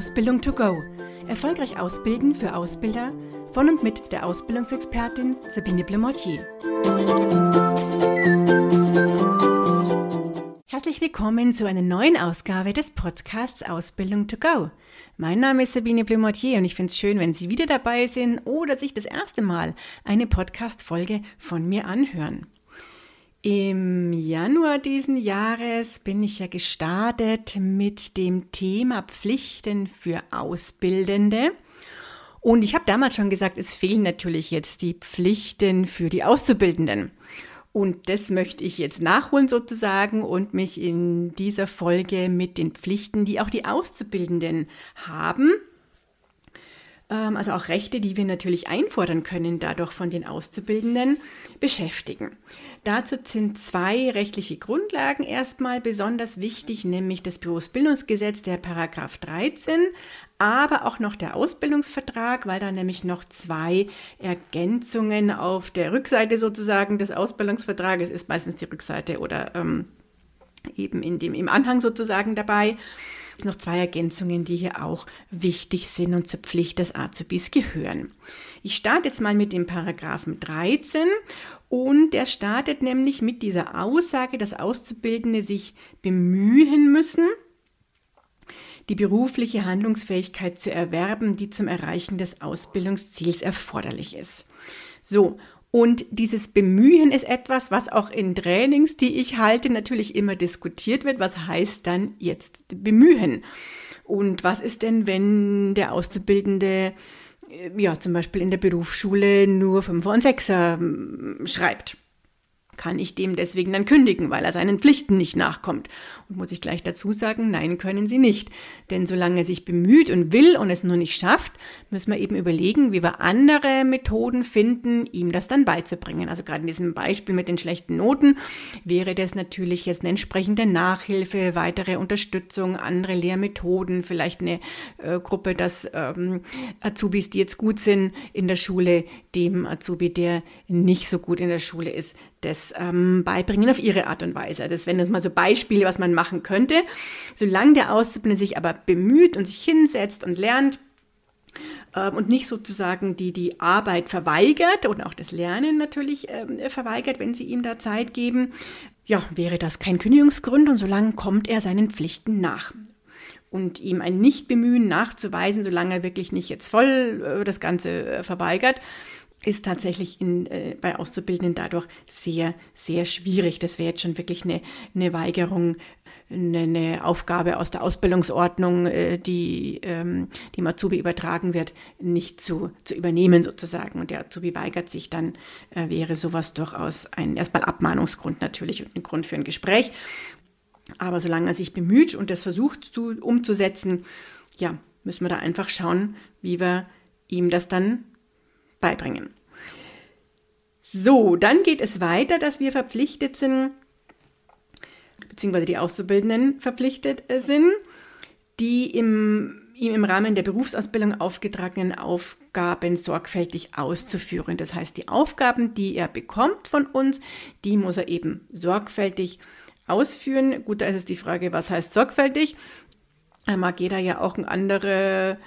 Ausbildung to go. Erfolgreich ausbilden für Ausbilder von und mit der Ausbildungsexpertin Sabine Blemortier. Herzlich willkommen zu einer neuen Ausgabe des Podcasts Ausbildung to go. Mein Name ist Sabine Blemortier und ich finde es schön, wenn Sie wieder dabei sind oder sich das erste Mal eine Podcast-Folge von mir anhören. Im Januar diesen Jahres bin ich ja gestartet mit dem Thema Pflichten für Ausbildende. Und ich habe damals schon gesagt, es fehlen natürlich jetzt die Pflichten für die Auszubildenden. Und das möchte ich jetzt nachholen sozusagen und mich in dieser Folge mit den Pflichten, die auch die Auszubildenden haben, also auch Rechte, die wir natürlich einfordern können, dadurch von den Auszubildenden beschäftigen. Dazu sind zwei rechtliche Grundlagen erstmal besonders wichtig, nämlich das Berufsbildungsgesetz, der Paragraph 13, aber auch noch der Ausbildungsvertrag, weil da nämlich noch zwei Ergänzungen auf der Rückseite sozusagen des Ausbildungsvertrages ist, meistens die Rückseite oder ähm, eben in dem, im Anhang sozusagen dabei es noch zwei Ergänzungen, die hier auch wichtig sind und zur Pflicht des Azubis gehören. Ich starte jetzt mal mit dem Paragraphen 13 und der startet nämlich mit dieser Aussage, dass Auszubildende sich bemühen müssen, die berufliche Handlungsfähigkeit zu erwerben, die zum Erreichen des Ausbildungsziels erforderlich ist. So, und dieses Bemühen ist etwas, was auch in Trainings, die ich halte, natürlich immer diskutiert wird. Was heißt dann jetzt bemühen? Und was ist denn, wenn der Auszubildende äh, ja zum Beispiel in der Berufsschule nur 5 und 6er schreibt? Kann ich dem deswegen dann kündigen, weil er seinen Pflichten nicht nachkommt. Und muss ich gleich dazu sagen, nein, können Sie nicht. Denn solange er sich bemüht und will und es nur nicht schafft, müssen wir eben überlegen, wie wir andere Methoden finden, ihm das dann beizubringen. Also gerade in diesem Beispiel mit den schlechten Noten wäre das natürlich jetzt eine entsprechende Nachhilfe, weitere Unterstützung, andere Lehrmethoden, vielleicht eine äh, Gruppe, dass ähm, Azubis, die jetzt gut sind in der Schule, dem Azubi, der nicht so gut in der Schule ist, das ähm, beibringen auf ihre Art und Weise. Das wären jetzt mal so Beispiele, was man machen könnte. Solange der Auszubildende sich aber bemüht und sich hinsetzt und lernt, ähm, und nicht sozusagen die, die Arbeit verweigert und auch das Lernen natürlich äh, verweigert, wenn sie ihm da Zeit geben, ja, wäre das kein Kündigungsgrund und solange kommt er seinen Pflichten nach. Und ihm ein Nichtbemühen nachzuweisen, solange er wirklich nicht jetzt voll äh, das Ganze äh, verweigert, ist tatsächlich in, äh, bei Auszubildenden dadurch sehr, sehr schwierig. Das wäre jetzt schon wirklich eine, eine Weigerung, eine, eine Aufgabe aus der Ausbildungsordnung, äh, die ähm, dem Azubi übertragen wird, nicht zu, zu übernehmen sozusagen. Und der Azubi weigert sich, dann äh, wäre sowas durchaus ein erstmal Abmahnungsgrund natürlich und ein Grund für ein Gespräch. Aber solange er sich bemüht und das versucht zu, umzusetzen, ja, müssen wir da einfach schauen, wie wir ihm das dann beibringen. So, dann geht es weiter, dass wir verpflichtet sind, beziehungsweise die Auszubildenden verpflichtet sind, die im, ihm im Rahmen der Berufsausbildung aufgetragenen Aufgaben sorgfältig auszuführen. Das heißt, die Aufgaben, die er bekommt von uns, die muss er eben sorgfältig ausführen. Gut, da ist es die Frage, was heißt sorgfältig? Da mag jeder ja auch eine andere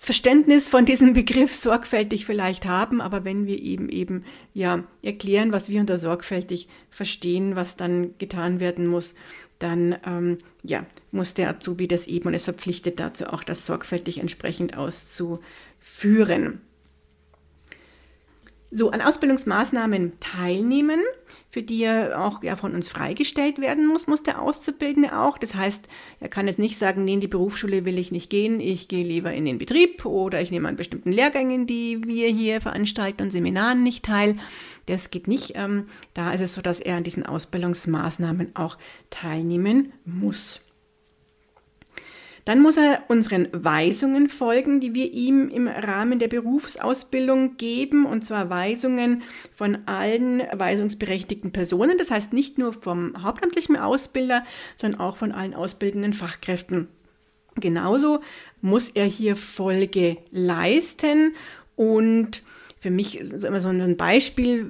das Verständnis von diesem Begriff sorgfältig vielleicht haben, aber wenn wir eben eben ja erklären, was wir unter sorgfältig verstehen, was dann getan werden muss, dann ähm, ja, muss der Azubi das eben und ist verpflichtet dazu auch, das sorgfältig entsprechend auszuführen. So, an Ausbildungsmaßnahmen teilnehmen für die er auch ja, von uns freigestellt werden muss, muss der Auszubildende auch. Das heißt, er kann jetzt nicht sagen, nee, in die Berufsschule will ich nicht gehen, ich gehe lieber in den Betrieb oder ich nehme an bestimmten Lehrgängen, die wir hier veranstalten und Seminaren nicht teil. Das geht nicht. Ähm, da ist es so, dass er an diesen Ausbildungsmaßnahmen auch teilnehmen muss. Dann muss er unseren Weisungen folgen, die wir ihm im Rahmen der Berufsausbildung geben, und zwar Weisungen von allen weisungsberechtigten Personen. Das heißt nicht nur vom hauptamtlichen Ausbilder, sondern auch von allen ausbildenden Fachkräften. Genauso muss er hier Folge leisten und für mich ist immer so ein Beispiel,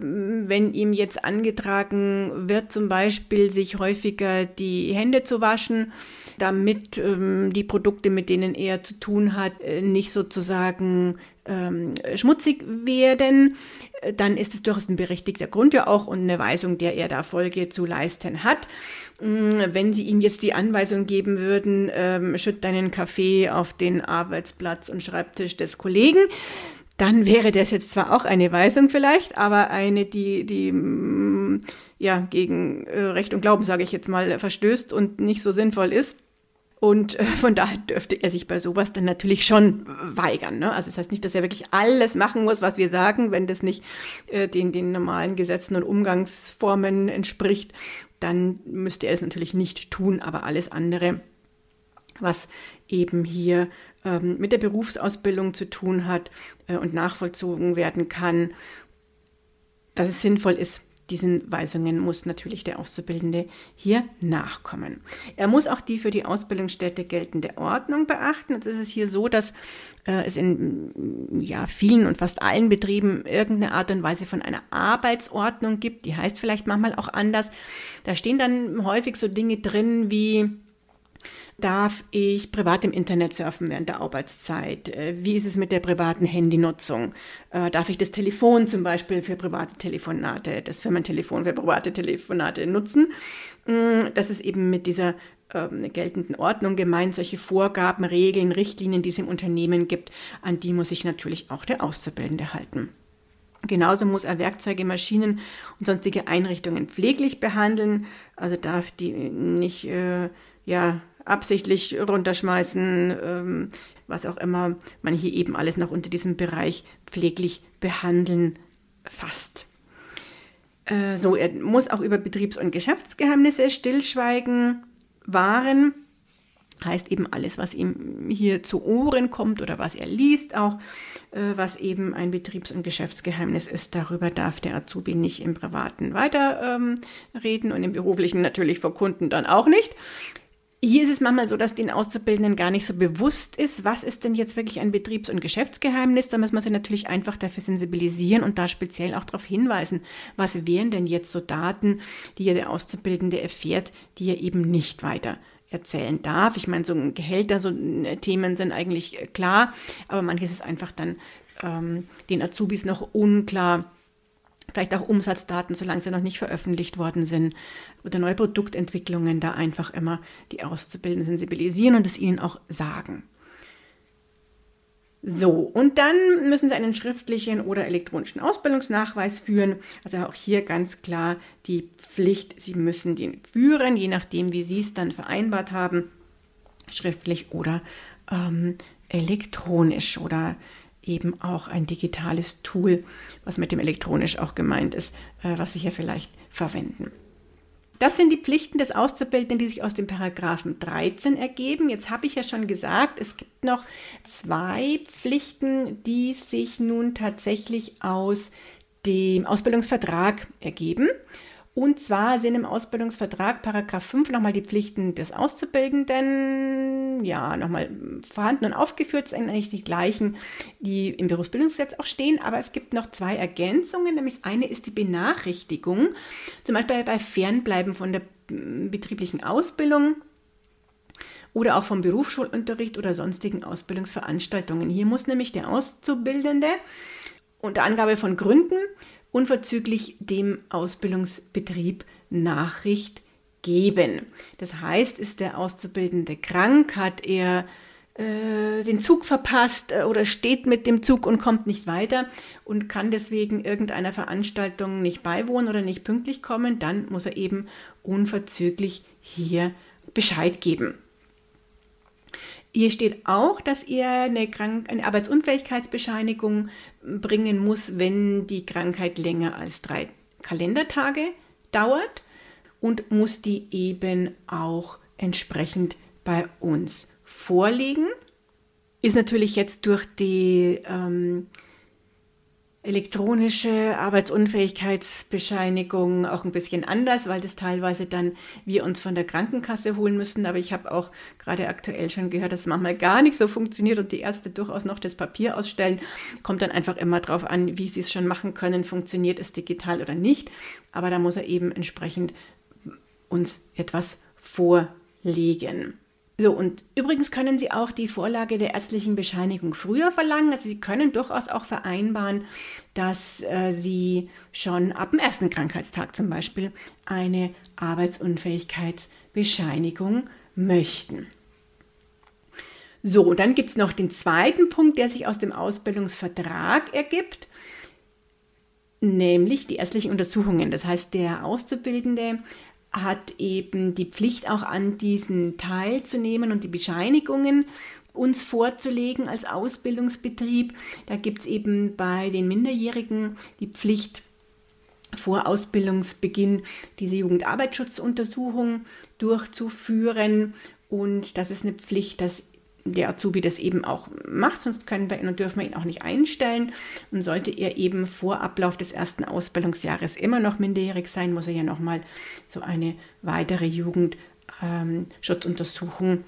wenn ihm jetzt angetragen wird, zum Beispiel sich häufiger die Hände zu waschen, damit ähm, die Produkte, mit denen er zu tun hat, äh, nicht sozusagen ähm, schmutzig werden, dann ist es durchaus ein berechtigter Grund ja auch und eine Weisung, der er da Folge zu leisten hat. Mm, wenn Sie ihm jetzt die Anweisung geben würden, ähm, schütt deinen Kaffee auf den Arbeitsplatz und Schreibtisch des Kollegen, dann wäre das jetzt zwar auch eine Weisung vielleicht, aber eine, die, die mm, ja, gegen äh, Recht und Glauben, sage ich jetzt mal, verstößt und nicht so sinnvoll ist. Und äh, von daher dürfte er sich bei sowas dann natürlich schon weigern. Ne? Also das heißt nicht, dass er wirklich alles machen muss, was wir sagen, wenn das nicht äh, den, den normalen Gesetzen und Umgangsformen entspricht, dann müsste er es natürlich nicht tun, aber alles andere, was eben hier ähm, mit der Berufsausbildung zu tun hat äh, und nachvollzogen werden kann, dass es sinnvoll ist, diesen Weisungen muss natürlich der Auszubildende hier nachkommen. Er muss auch die für die Ausbildungsstätte geltende Ordnung beachten. Jetzt ist es hier so, dass äh, es in ja, vielen und fast allen Betrieben irgendeine Art und Weise von einer Arbeitsordnung gibt. Die heißt vielleicht manchmal auch anders. Da stehen dann häufig so Dinge drin wie Darf ich privat im Internet surfen während der Arbeitszeit? Äh, wie ist es mit der privaten Handynutzung? Äh, darf ich das Telefon zum Beispiel für private Telefonate, das Firmentelefon für private Telefonate nutzen? Mm, das ist eben mit dieser ähm, geltenden Ordnung gemeint, solche Vorgaben, Regeln, Richtlinien, die es im Unternehmen gibt, an die muss sich natürlich auch der Auszubildende halten. Genauso muss er Werkzeuge, Maschinen und sonstige Einrichtungen pfleglich behandeln. Also darf die nicht äh, ja, absichtlich runterschmeißen, ähm, was auch immer man hier eben alles noch unter diesem Bereich pfleglich behandeln fasst. Äh, so, er muss auch über Betriebs- und Geschäftsgeheimnisse stillschweigen, wahren. Heißt eben alles, was ihm hier zu Ohren kommt oder was er liest, auch äh, was eben ein Betriebs- und Geschäftsgeheimnis ist. Darüber darf der Azubi nicht im Privaten weiterreden ähm, und im Beruflichen natürlich vor Kunden dann auch nicht. Hier ist es manchmal so, dass den Auszubildenden gar nicht so bewusst ist, was ist denn jetzt wirklich ein Betriebs- und Geschäftsgeheimnis. Da muss man sie natürlich einfach dafür sensibilisieren und da speziell auch darauf hinweisen, was wären denn jetzt so Daten, die ja der Auszubildende erfährt, die er eben nicht weiter erzählen darf. Ich meine, so Gehälter, so äh, Themen sind eigentlich äh, klar, aber manches ist einfach dann ähm, den Azubis noch unklar vielleicht auch Umsatzdaten, solange sie noch nicht veröffentlicht worden sind, oder neue Produktentwicklungen, da einfach immer die Auszubildenden sensibilisieren und es ihnen auch sagen. So, und dann müssen Sie einen schriftlichen oder elektronischen Ausbildungsnachweis führen. Also auch hier ganz klar die Pflicht, Sie müssen den führen, je nachdem, wie Sie es dann vereinbart haben, schriftlich oder ähm, elektronisch oder eben auch ein digitales Tool, was mit dem elektronisch auch gemeint ist, äh, was Sie hier vielleicht verwenden. Das sind die Pflichten des Auszubildenden, die sich aus dem Paragraphen 13 ergeben. Jetzt habe ich ja schon gesagt, es gibt noch zwei Pflichten, die sich nun tatsächlich aus dem Ausbildungsvertrag ergeben. Und zwar sind im Ausbildungsvertrag Paragraph 5 nochmal die Pflichten des Auszubildenden, ja, nochmal vorhanden und aufgeführt, sind eigentlich die gleichen, die im Berufsbildungsgesetz auch stehen, aber es gibt noch zwei Ergänzungen, nämlich eine ist die Benachrichtigung, zum Beispiel bei Fernbleiben von der betrieblichen Ausbildung oder auch vom Berufsschulunterricht oder sonstigen Ausbildungsveranstaltungen. Hier muss nämlich der Auszubildende unter Angabe von Gründen unverzüglich dem Ausbildungsbetrieb Nachricht geben. Das heißt, ist der Auszubildende krank, hat er äh, den Zug verpasst äh, oder steht mit dem Zug und kommt nicht weiter und kann deswegen irgendeiner Veranstaltung nicht beiwohnen oder nicht pünktlich kommen, dann muss er eben unverzüglich hier Bescheid geben. Hier steht auch, dass er eine, Krank eine Arbeitsunfähigkeitsbescheinigung bringen muss, wenn die Krankheit länger als drei Kalendertage dauert und muss die eben auch entsprechend bei uns vorlegen. Ist natürlich jetzt durch die ähm, elektronische Arbeitsunfähigkeitsbescheinigung auch ein bisschen anders, weil das teilweise dann wir uns von der Krankenkasse holen müssen. Aber ich habe auch gerade aktuell schon gehört, dass es manchmal gar nicht so funktioniert und die Ärzte durchaus noch das Papier ausstellen. Kommt dann einfach immer darauf an, wie sie es schon machen können, funktioniert es digital oder nicht. Aber da muss er eben entsprechend uns etwas vorlegen. So, und übrigens können Sie auch die Vorlage der ärztlichen Bescheinigung früher verlangen. Also Sie können durchaus auch vereinbaren, dass äh, Sie schon ab dem ersten Krankheitstag zum Beispiel eine Arbeitsunfähigkeitsbescheinigung möchten. So, und dann gibt es noch den zweiten Punkt, der sich aus dem Ausbildungsvertrag ergibt, nämlich die ärztlichen Untersuchungen. Das heißt, der Auszubildende hat eben die Pflicht auch an diesen teilzunehmen und die Bescheinigungen uns vorzulegen als Ausbildungsbetrieb. Da gibt es eben bei den Minderjährigen die Pflicht, vor Ausbildungsbeginn diese Jugendarbeitsschutzuntersuchung durchzuführen. Und das ist eine Pflicht, dass der Azubi das eben auch macht, sonst können wir ihn und dürfen wir ihn auch nicht einstellen. Und sollte er eben vor Ablauf des ersten Ausbildungsjahres immer noch minderjährig sein, muss er ja nochmal so eine weitere Jugendschutzuntersuchung ähm,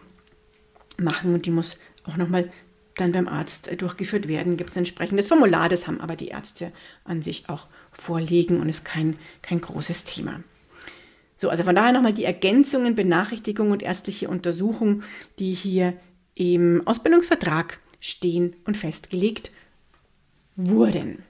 machen und die muss auch nochmal dann beim Arzt durchgeführt werden. Gibt es ein entsprechendes Formular, das haben aber die Ärzte an sich auch vorlegen und ist kein, kein großes Thema. So, also von daher nochmal die Ergänzungen, Benachrichtigung und ärztliche Untersuchung, die hier im Ausbildungsvertrag stehen und festgelegt wurden.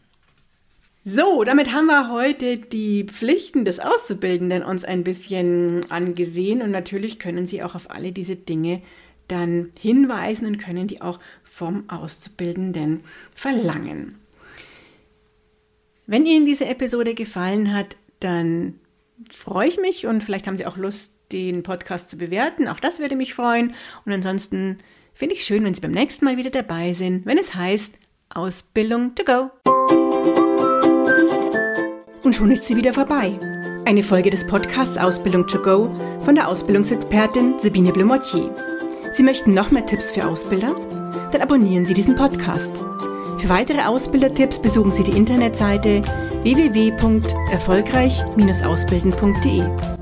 So, damit haben wir heute die Pflichten des Auszubildenden uns ein bisschen angesehen und natürlich können Sie auch auf alle diese Dinge dann hinweisen und können die auch vom Auszubildenden verlangen. Wenn Ihnen diese Episode gefallen hat, dann freue ich mich und vielleicht haben Sie auch Lust, den Podcast zu bewerten. Auch das würde mich freuen. Und ansonsten finde ich es schön, wenn Sie beim nächsten Mal wieder dabei sind, wenn es heißt Ausbildung to go. Und schon ist sie wieder vorbei. Eine Folge des Podcasts Ausbildung to go von der Ausbildungsexpertin Sabine Blumotier. Sie möchten noch mehr Tipps für Ausbilder? Dann abonnieren Sie diesen Podcast. Für weitere Ausbildertipps besuchen Sie die Internetseite www.erfolgreich-ausbilden.de.